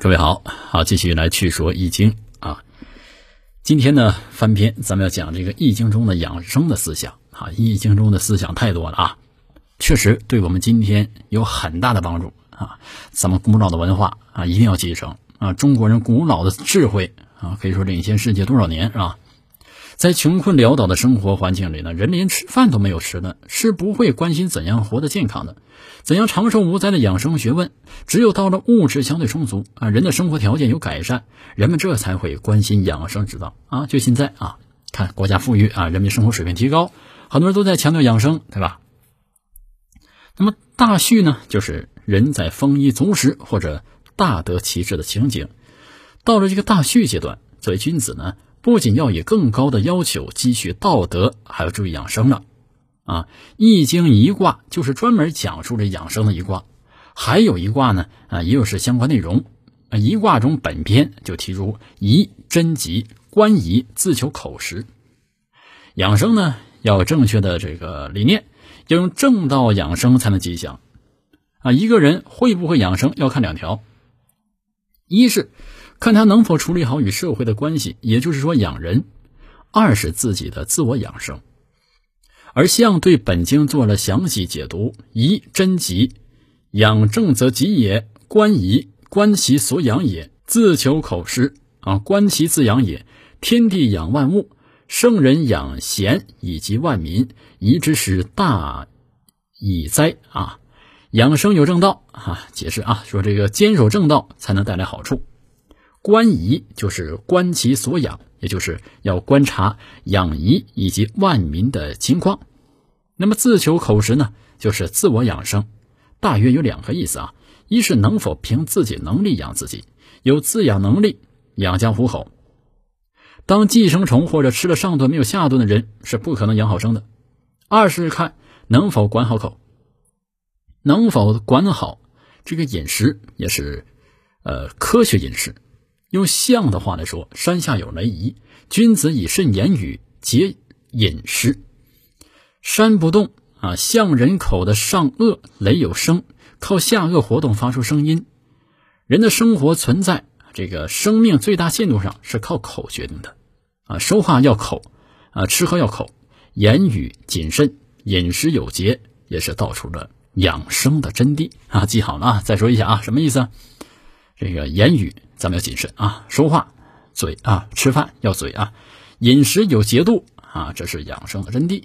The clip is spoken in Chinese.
各位好，好，继续来去说《易经》啊。今天呢，翻篇，咱们要讲这个《易经》中的养生的思想啊。《易经》中的思想太多了啊，确实对我们今天有很大的帮助啊。咱们古老的文化啊，一定要继承啊。中国人古老的智慧啊，可以说领先世界多少年是吧？在穷困潦倒的生活环境里呢，人连吃饭都没有吃呢，是不会关心怎样活得健康的，怎样长寿无灾的养生学问。只有到了物质相对充足啊，人的生活条件有改善，人们这才会关心养生之道啊。就现在啊，看国家富裕啊，人民生活水平提高，很多人都在强调养生，对吧？那么大畜呢，就是人在丰衣足食或者大得其志的情景。到了这个大畜阶段，作为君子呢。不仅要以更高的要求积蓄道德，还要注意养生了。啊，《易经》一卦就是专门讲述这养生的一卦，还有一卦呢，啊，也有是相关内容。啊，一卦中本篇就提出宜贞吉，观宜自求口实。养生呢，要有正确的这个理念，要用正道养生才能吉祥。啊，一个人会不会养生，要看两条，一是。看他能否处理好与社会的关系，也就是说养人；二是自己的自我养生。而相对本经做了详细解读：宜贞吉，养正则吉也；观宜，观其所养也；自求口实啊，观其自养也。天地养万物，圣人养贤以及万民，宜之使大以哉啊！养生有正道啊，解释啊，说这个坚守正道才能带来好处。观仪就是观其所养，也就是要观察养仪以及万民的情况。那么自求口实呢，就是自我养生，大约有两个意思啊：一是能否凭自己能力养自己，有自养能力，养家糊口。当寄生虫或者吃了上顿没有下顿的人，是不可能养好生的。二是看能否管好口，能否管好这个饮食，也是呃科学饮食。用象的话来说，山下有雷移，君子以慎言语，节饮食。山不动啊，象人口的上颚，雷有声，靠下颚活动发出声音。人的生活存在这个生命最大限度上是靠口决定的啊，说话要口啊，吃喝要口，言语谨慎，饮食有节，也是道出了养生的真谛啊。记好了啊，再说一下啊，什么意思？这个言语。咱们要谨慎啊，说话嘴啊，吃饭要嘴啊，饮食有节度啊，这是养生的真谛。